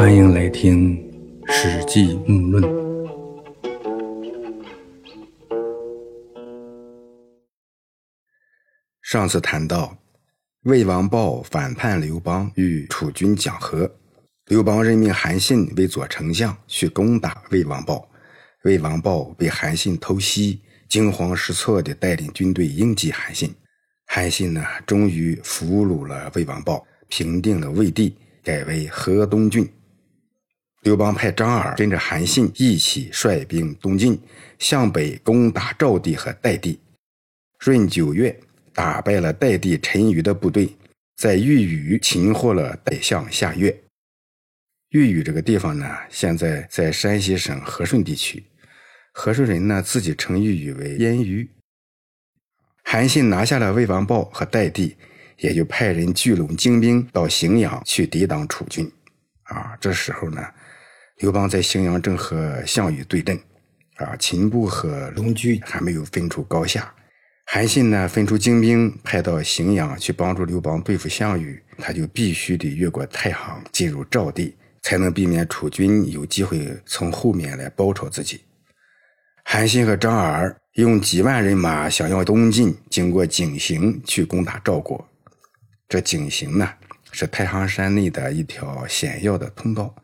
欢迎来听《史记木论》。上次谈到，魏王豹反叛刘邦，与楚军讲和。刘邦任命韩信为左丞相，去攻打魏王豹。魏王豹被韩信偷袭，惊慌失措地带领军队迎击韩信。韩信呢，终于俘虏了魏王豹，平定了魏地，改为河东郡。刘邦派张耳跟着韩信一起率兵东进，向北攻打赵地和代地。闰九月，打败了代地陈余的部队，在豫宇擒获了代相夏月。豫宇这个地方呢，现在在山西省和顺地区。和顺人呢，自己称豫宇为燕余。韩信拿下了魏王豹和代地，也就派人聚拢精兵到荥阳去抵挡楚军。啊，这时候呢，刘邦在荥阳正和项羽对阵，啊，秦布和龙驹还没有分出高下。韩信呢，分出精兵派到荥阳去帮助刘邦对付项羽，他就必须得越过太行进入赵地，才能避免楚军有机会从后面来包抄自己。韩信和张耳用几万人马想要东进，经过井陉去攻打赵国。这井陉呢，是太行山内的一条险要的通道。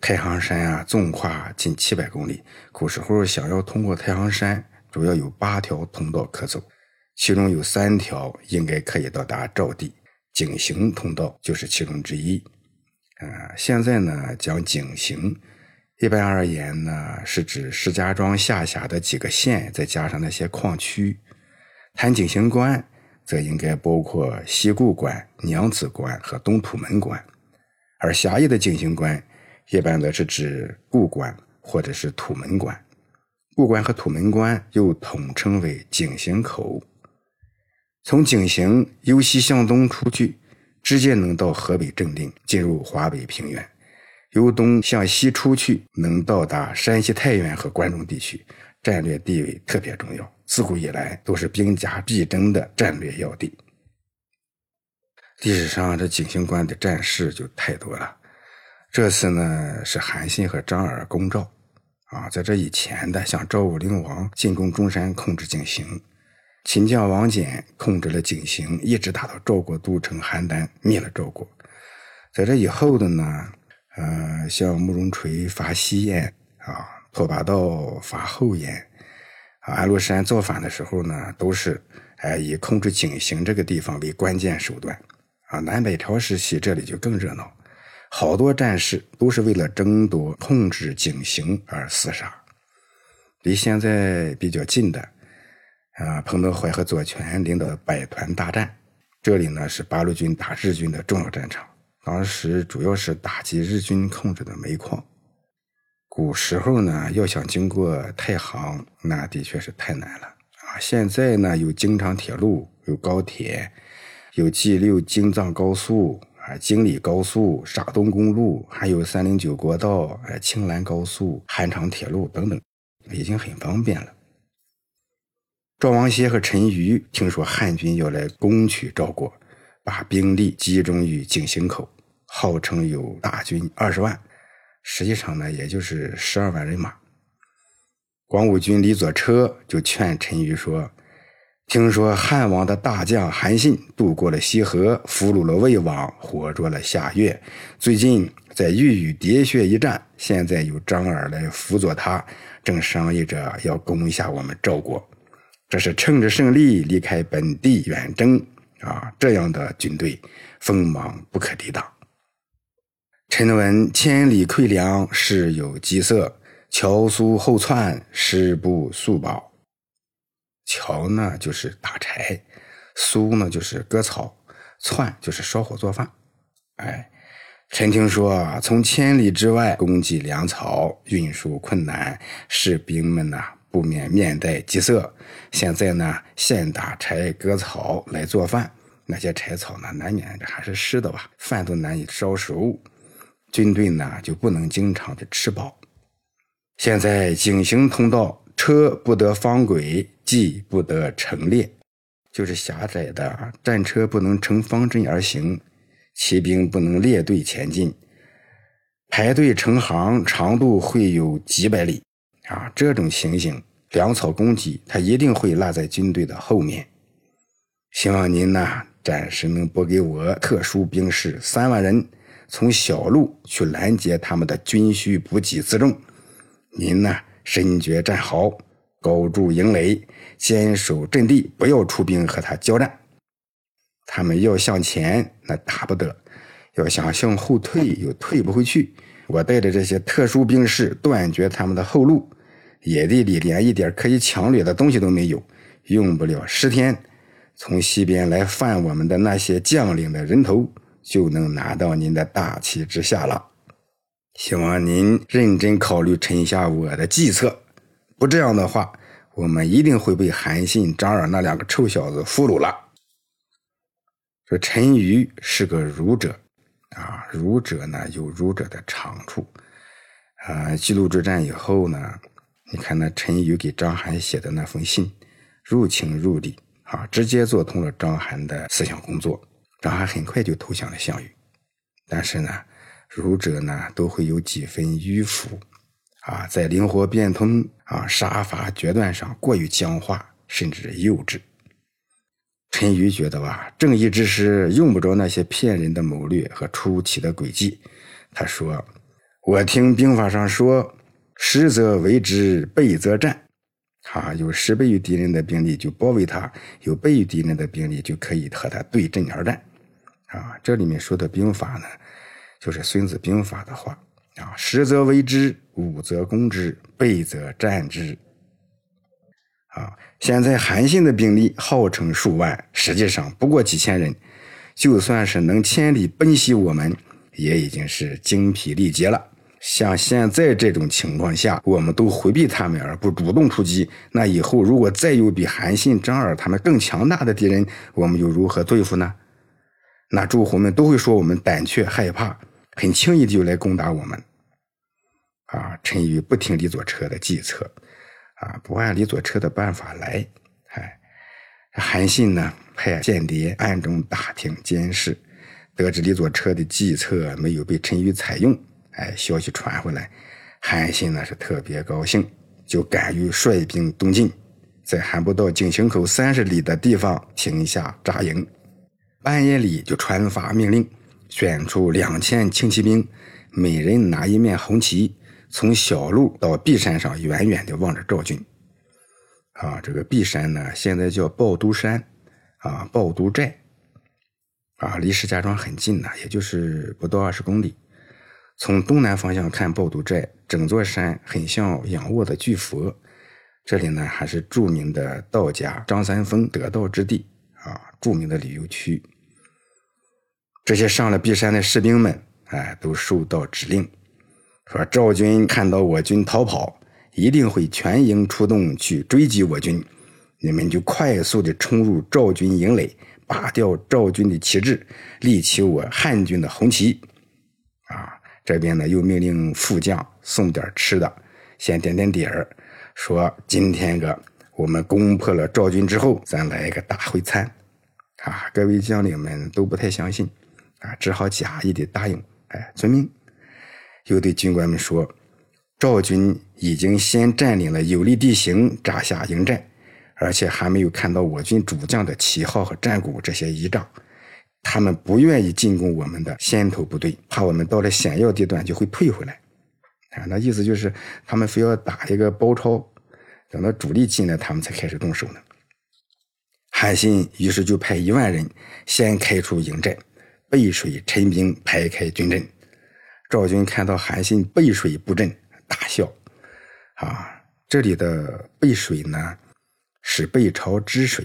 太行山啊，纵跨近七百公里。古时候想要通过太行山，主要有八条通道可走，其中有三条应该可以到达赵地，井陉通道就是其中之一。呃，现在呢，讲井陉。一般而言呢，是指石家庄下辖的几个县，再加上那些矿区。谈井陉关，则应该包括西固关、娘子关和东土门关。而狭义的井陉关，一般则是指固关或者是土门关。固关和土门关又统称为井陉口。从井陉由西向东出去，直接能到河北正定，进入华北平原。由东向西出去，能到达山西太原和关中地区，战略地位特别重要。自古以来都是兵家必争的战略要地。历史上这井陉关的战事就太多了。这次呢是韩信和张耳攻赵，啊，在这以前的像赵武灵王进攻中山，控制井陉；秦将王翦控制了井陉，一直打到赵国都城邯郸，灭了赵国。在这以后的呢？呃，像慕容垂伐西燕啊，拓跋道伐后燕，啊，安禄山造反的时候呢，都是哎以控制井陉这个地方为关键手段。啊，南北朝时期这里就更热闹，好多战士都是为了争夺控制井陉而厮杀。离现在比较近的，啊，彭德怀和左权领导的百团大战，这里呢是八路军打日军的重要战场。当时主要是打击日军控制的煤矿。古时候呢，要想经过太行，那的确是太难了啊！现在呢，有京长铁路，有高铁，有 G 六京藏高速啊，京礼高速、沙东公路，还有三零九国道、哎青兰高速、汉长铁路等等，已经很方便了。赵王歇和陈馀听说汉军要来攻取赵国。把兵力集中于井陉口，号称有大军二十万，实际上呢，也就是十二万人马。广武军李左车就劝陈馀说：“听说汉王的大将韩信渡过了西河，俘虏了魏王，活捉了夏月。最近在豫宇喋血一战，现在有张耳来辅佐他，正商议着要攻一下我们赵国。这是趁着胜利离开本地远征。”啊，这样的军队锋芒不可抵挡。臣闻千里馈粮，事有饥色；乔苏后窜，师不速保。乔呢，就是打柴；苏呢，就是割草；窜就是烧火做饭。哎，臣听说从千里之外供给粮草，运输困难，士兵们呐。不免面带饥色。现在呢，现打柴割草来做饭，那些柴草呢，难免还是湿的吧，饭都难以烧熟。军队呢，就不能经常的吃饱。现在井陉通道，车不得方轨，骑不得成列，就是狭窄的，战车不能成方阵而行，骑兵不能列队前进。排队成行，长度会有几百里啊！这种情形，粮草供给他一定会落在军队的后面。希望您呢，暂时能拨给我特殊兵士三万人，从小路去拦截他们的军需补给辎重。您呢，身决战壕，高筑营垒，坚守阵地，不要出兵和他交战。他们要向前，那打不得。要想向后退，又退不回去。我带着这些特殊兵士，断绝他们的后路。野地里连一点可以抢掠的东西都没有，用不了十天，从西边来犯我们的那些将领的人头，就能拿到您的大旗之下了。希望您认真考虑臣下我的计策，不这样的话，我们一定会被韩信、张耳那两个臭小子俘虏了。说陈馀是个儒者。啊，儒者呢有儒者的长处，啊，记录之战以后呢，你看那陈馀给张邯写的那封信，入情入理啊，直接做通了张邯的思想工作。张邯很快就投降了项羽，但是呢，儒者呢都会有几分迂腐，啊，在灵活变通啊杀伐决断上过于僵化，甚至幼稚。陈馀觉得吧，正义之师用不着那些骗人的谋略和出奇的诡计。他说：“我听兵法上说，实则为之，备则战。啊，有十倍于敌人的兵力就包围他，有倍于敌人的兵力就可以和他对阵而战。啊，这里面说的兵法呢，就是《孙子兵法》的话。啊，实则为之，武则攻之，备则战之。”啊，现在韩信的兵力号称数万，实际上不过几千人。就算是能千里奔袭我们，也已经是精疲力竭了。像现在这种情况下，我们都回避他们而不主动出击，那以后如果再有比韩信、张耳他们更强大的敌人，我们又如何对付呢？那诸侯们都会说我们胆怯害怕，很轻易的就来攻打我们。啊，陈馀不听李左车的计策。啊，不按李左车的办法来，哎，韩信呢派间谍暗中打听监视，得知李左车的计策没有被陈馀采用，哎，消息传回来，韩信呢是特别高兴，就敢于率兵东进，在还不到井陉口三十里的地方停下扎营，半夜里就传发命令，选出两千轻骑兵，每人拿一面红旗。从小路到璧山上，远远地望着赵军。啊，这个璧山呢，现在叫抱都山，啊，抱都寨，啊，离石家庄很近呢，也就是不到二十公里。从东南方向看，抱都寨整座山很像仰卧的巨佛。这里呢，还是著名的道家张三丰得道之地，啊，著名的旅游区。这些上了璧山的士兵们，哎，都受到指令。说赵军看到我军逃跑，一定会全营出动去追击我军。你们就快速的冲入赵军营垒，拔掉赵军的旗帜，立起我汉军的红旗。啊，这边呢又命令副将送点吃的，先点点底儿，说今天个我们攻破了赵军之后，咱来一个大会餐。啊，各位将领们都不太相信，啊，只好假意的答应，哎，遵命。又对军官们说：“赵军已经先占领了有利地形，扎下营寨，而且还没有看到我军主将的旗号和战鼓这些仪仗。他们不愿意进攻我们的先头部队，怕我们到了险要地段就会退回来。啊，那意思就是他们非要打一个包抄，等到主力进来，他们才开始动手呢。”韩信于是就派一万人先开出营寨，背水陈兵，排开军阵。赵军看到韩信背水布阵，大笑。啊，这里的背水呢，是背朝支水。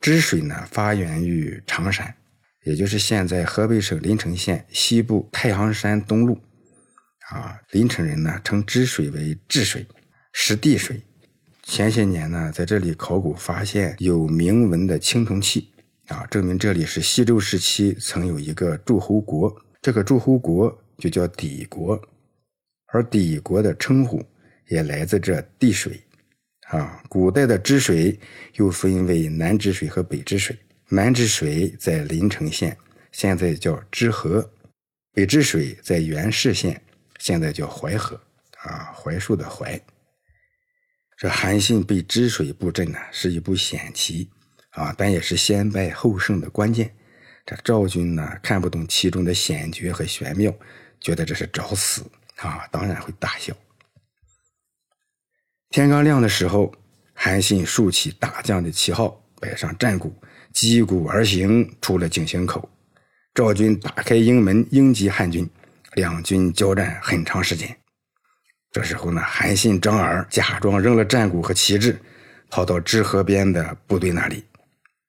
支水呢，发源于常山，也就是现在河北省临城县西部太行山东麓。啊，临城人呢称支水为治水，是地水。前些年呢，在这里考古发现有铭文的青铜器，啊，证明这里是西周时期曾有一个诸侯国。这个诸侯国。就叫氐国，而氐国的称呼也来自这地水，啊，古代的治水又分为南治水和北治水。南治水在临城县，现在叫支河；北治水在元氏县，现在叫淮河啊，槐树的槐。这韩信被治水布阵呢，是一步险棋啊，但也是先败后胜的关键。这赵军呢，看不懂其中的险绝和玄妙，觉得这是找死啊，当然会大笑。天刚亮的时候，韩信竖起大将的旗号，摆上战鼓，击鼓而行，出了井陉口。赵军打开营门迎击汉军，两军交战很长时间。这时候呢，韩信、张耳假装扔了战鼓和旗帜，跑到支河边的部队那里。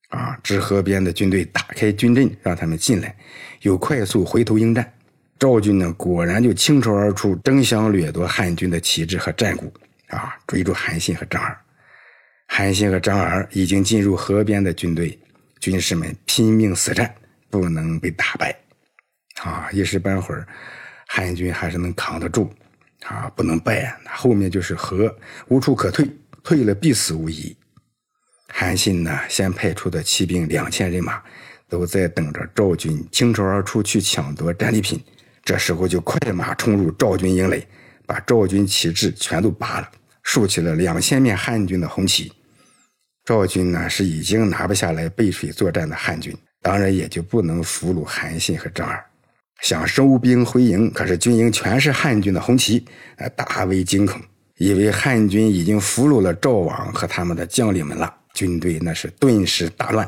啊，支河边的军队打开军阵，让他们进来，又快速回头应战。赵军呢，果然就倾巢而出，争相掠夺汉军的旗帜和战鼓。啊，追逐韩信和张耳。韩信和张耳已经进入河边的军队，军士们拼命死战，不能被打败。啊，一时半会儿，汉军还是能扛得住。啊，不能败啊！那后面就是河，无处可退，退了必死无疑。韩信呢，先派出的骑兵两千人马，都在等着赵军倾巢而出去抢夺战利品。这时候就快马冲入赵军营垒，把赵军旗帜全都拔了。竖起了两千面汉军的红旗，赵军呢是已经拿不下来背水作战的汉军，当然也就不能俘虏韩信和张耳，想收兵回营，可是军营全是汉军的红旗，呃大为惊恐，以为汉军已经俘虏了赵王和他们的将领们了，军队那是顿时大乱，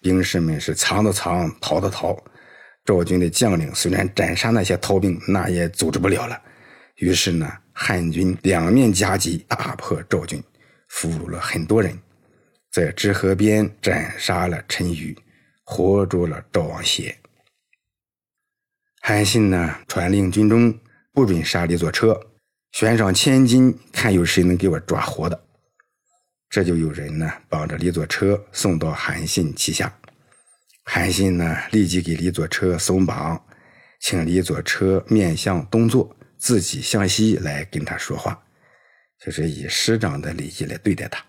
兵士们是藏的藏，逃的逃，赵军的将领虽然斩杀那些逃兵，那也组织不了了，于是呢。汉军两面夹击，大破赵军，俘虏了很多人，在支河边斩杀了陈馀，活捉了赵王歇。韩信呢，传令军中不准杀李左车，悬赏千金，看有谁能给我抓活的。这就有人呢，绑着李左车送到韩信旗下。韩信呢，立即给李左车松绑，请李左车面向东坐。自己向西来跟他说话，就是以师长的礼仪来对待他，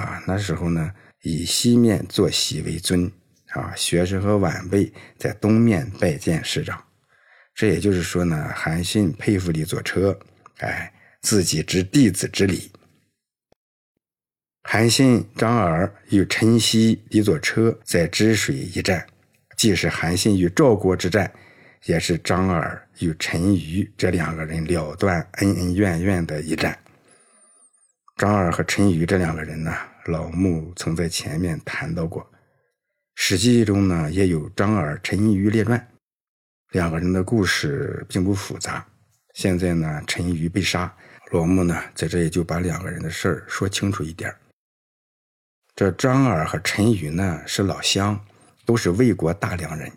啊，那时候呢，以西面坐席为尊，啊，学生和晚辈在东面拜见师长。这也就是说呢，韩信佩服李左车，哎，自己知弟子之礼。韩信、张耳与陈豨、李左车在支水一战，既是韩信与赵国之战。也是张耳与陈馀这两个人了断恩恩怨怨的一战。张耳和陈馀这两个人呢，老穆曾在前面谈到过，《史记》中呢也有张耳、陈馀列传。两个人的故事并不复杂。现在呢，陈馀被杀，老穆呢在这里就把两个人的事儿说清楚一点。这张耳和陈馀呢是老乡，都是魏国大梁人。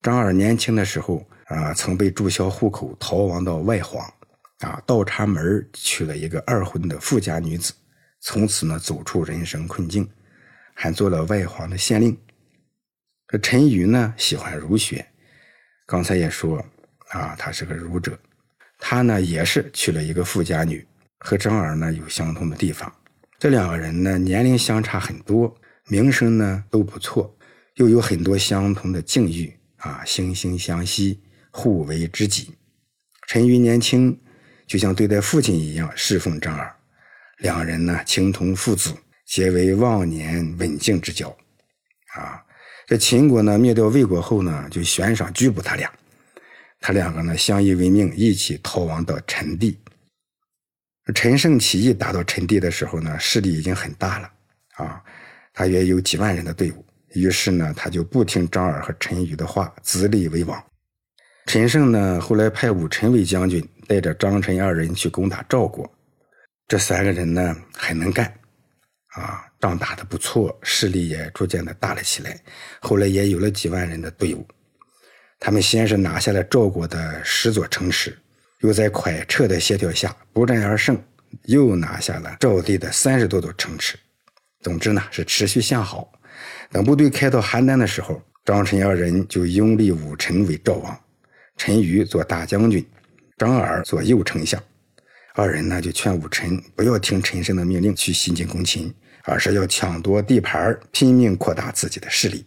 张耳年轻的时候啊，曾被注销户口，逃亡到外黄，啊，倒插门娶了一个二婚的富家女子，从此呢走出人生困境，还做了外黄的县令。这陈馀呢喜欢儒学，刚才也说啊，他是个儒者，他呢也是娶了一个富家女，和张耳呢有相同的地方。这两个人呢年龄相差很多，名声呢都不错，又有很多相同的境遇。啊，惺惺相惜，互为知己。陈馀年轻，就像对待父亲一样侍奉张耳，两人呢情同父子，结为忘年稳静之交。啊，这秦国呢灭掉魏国后呢，就悬赏拘捕他俩，他两个呢相依为命，一起逃亡到陈地。陈胜起义打到陈地的时候呢，势力已经很大了，啊，他约有几万人的队伍。于是呢，他就不听张耳和陈馀的话，自立为王。陈胜呢，后来派武臣为将军，带着张陈二人去攻打赵国。这三个人呢，很能干，啊，仗打得不错，势力也逐渐的大了起来。后来也有了几万人的队伍。他们先是拿下了赵国的十座城池，又在蒯彻的协调下不战而胜，又拿下了赵地的三十多座城池。总之呢，是持续向好。等部队开到邯郸的时候，张陈二人就拥立武臣为赵王，陈馀做大将军，张耳做右丞相。二人呢就劝武臣不要听陈胜的命令去西进攻秦，而是要抢夺地盘，拼命扩大自己的势力。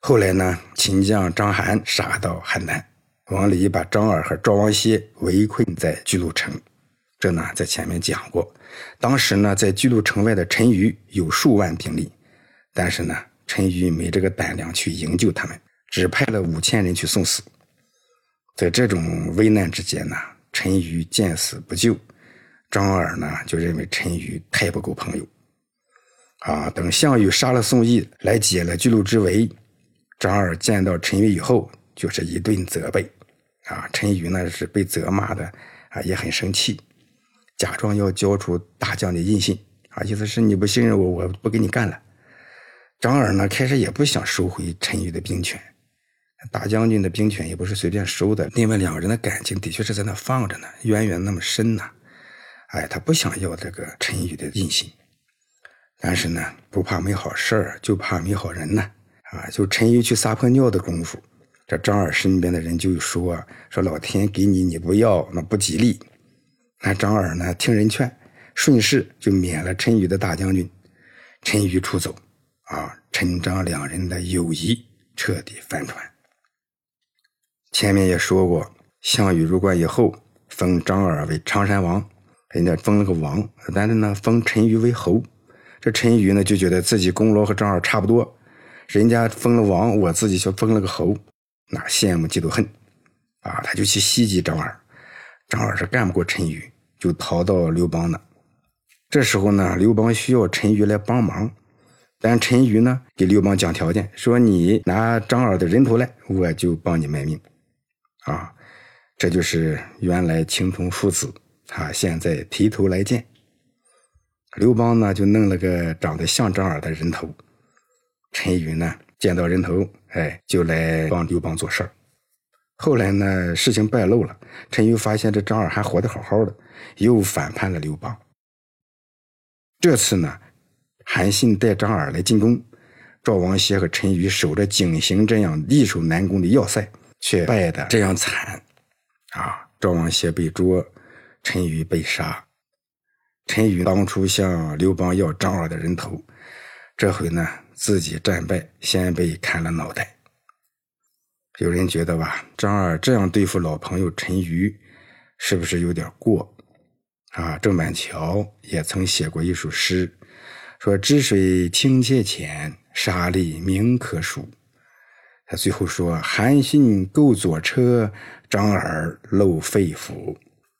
后来呢，秦将章邯杀到邯郸，王离把张耳和赵王歇围困在巨鹿城。这呢，在前面讲过。当时呢，在巨鹿城外的陈馀有数万兵力，但是呢，陈馀没这个胆量去营救他们，只派了五千人去送死。在这种危难之间呢，陈馀见死不救，张耳呢就认为陈馀太不够朋友。啊，等项羽杀了宋义，来解了巨鹿之围，张耳见到陈馀以后，就是一顿责备。啊，陈馀呢是被责骂的，啊也很生气，假装要交出大将的印信，啊意思是你不信任我，我不跟你干了。张耳呢开始也不想收回陈馀的兵权，大将军的兵权也不是随便收的。另外两个人的感情的确是在那放着呢，渊源那么深呐，哎，他不想要这个陈馀的印信。但是呢，不怕没好事儿，就怕没好人呢。啊，就陈馀去撒泡尿的功夫，这张耳身边的人就说：“说老天给你，你不要，那不吉利。”那张耳呢，听人劝，顺势就免了陈馀的大将军。陈馀出走，啊，陈张两人的友谊彻底翻船。前面也说过，项羽入关以后，封张耳为常山王，人家封了个王，但是呢，封陈馀为侯。这陈馀呢就觉得自己功劳和张耳差不多，人家封了王，我自己却封了个侯，那羡慕嫉妒恨，啊，他就去袭击张耳。张耳是干不过陈馀，就逃到刘邦那。这时候呢，刘邦需要陈馀来帮忙，但陈馀呢给刘邦讲条件，说你拿张耳的人头来，我就帮你卖命。啊，这就是原来青铜父子，啊，现在提头来见。刘邦呢，就弄了个长得像张耳的人头。陈馀呢，见到人头，哎，就来帮刘邦做事儿。后来呢，事情败露了，陈馀发现这张耳还活得好好的，又反叛了刘邦。这次呢，韩信带张耳来进攻，赵王歇和陈馀守着井陉这样易守难攻的要塞，却败得这样惨。啊，赵王歇被捉，陈馀被杀。陈馀当初向刘邦要张耳的人头，这回呢自己战败，先被砍了脑袋。有人觉得吧，张耳这样对付老朋友陈馀，是不是有点过？啊，郑板桥也曾写过一首诗，说“知水清且浅，沙砾明可数”。他最后说：“韩信构左车，张耳露肺腑。”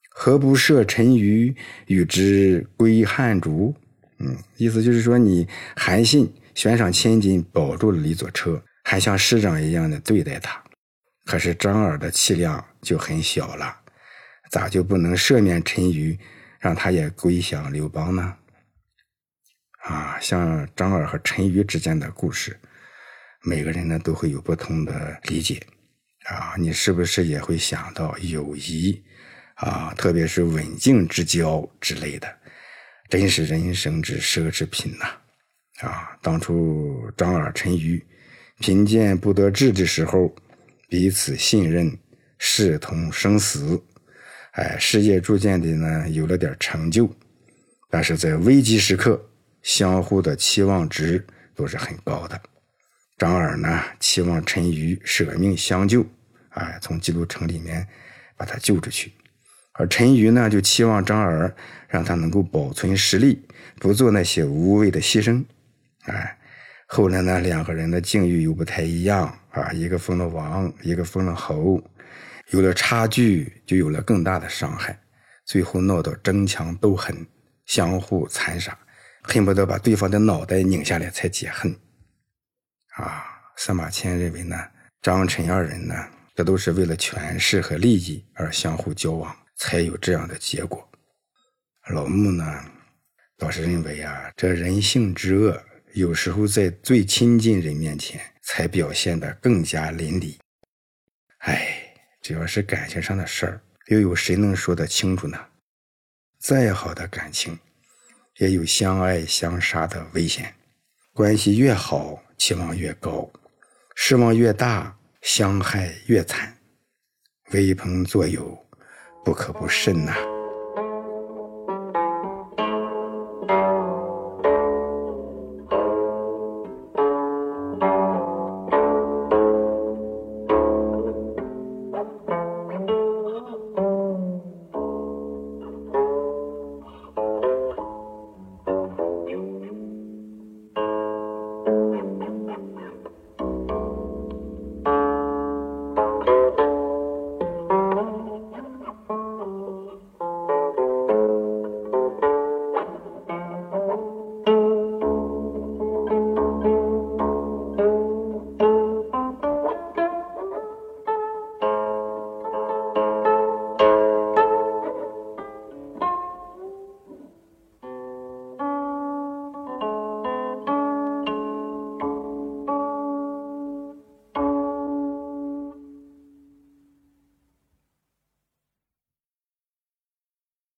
何不赦陈馀，与之归汉主？嗯，意思就是说，你韩信悬赏千金保住了李左车，还像师长一样的对待他。可是张耳的气量就很小了，咋就不能赦免陈馀，让他也归降刘邦呢？啊，像张耳和陈馀之间的故事，每个人呢都会有不同的理解。啊，你是不是也会想到友谊？啊，特别是稳静之交之类的，真是人生之奢侈品呐！啊当初张耳、陈馀贫贱不得志的时候，彼此信任，视同生死，哎，事业逐渐的呢有了点成就，但是在危急时刻，相互的期望值都是很高的。张耳呢，期望陈馀舍命相救，哎，从基督城里面把他救出去。而陈馀呢，就期望张耳让他能够保存实力，不做那些无谓的牺牲。哎，后来呢，两个人的境遇又不太一样啊，一个封了王，一个封了侯，有了差距，就有了更大的伤害，最后闹到争强斗狠，相互残杀，恨不得把对方的脑袋拧下来才解恨。啊，司马迁认为呢，张陈二人呢，这都是为了权势和利益而相互交往。才有这样的结果。老穆呢，倒是认为啊，这人性之恶，有时候在最亲近人面前才表现得更加淋漓。哎，只要是感情上的事儿，又有谁能说得清楚呢？再好的感情，也有相爱相杀的危险。关系越好，期望越高；失望越大，伤害越惨。威朋作友。不可不慎呐。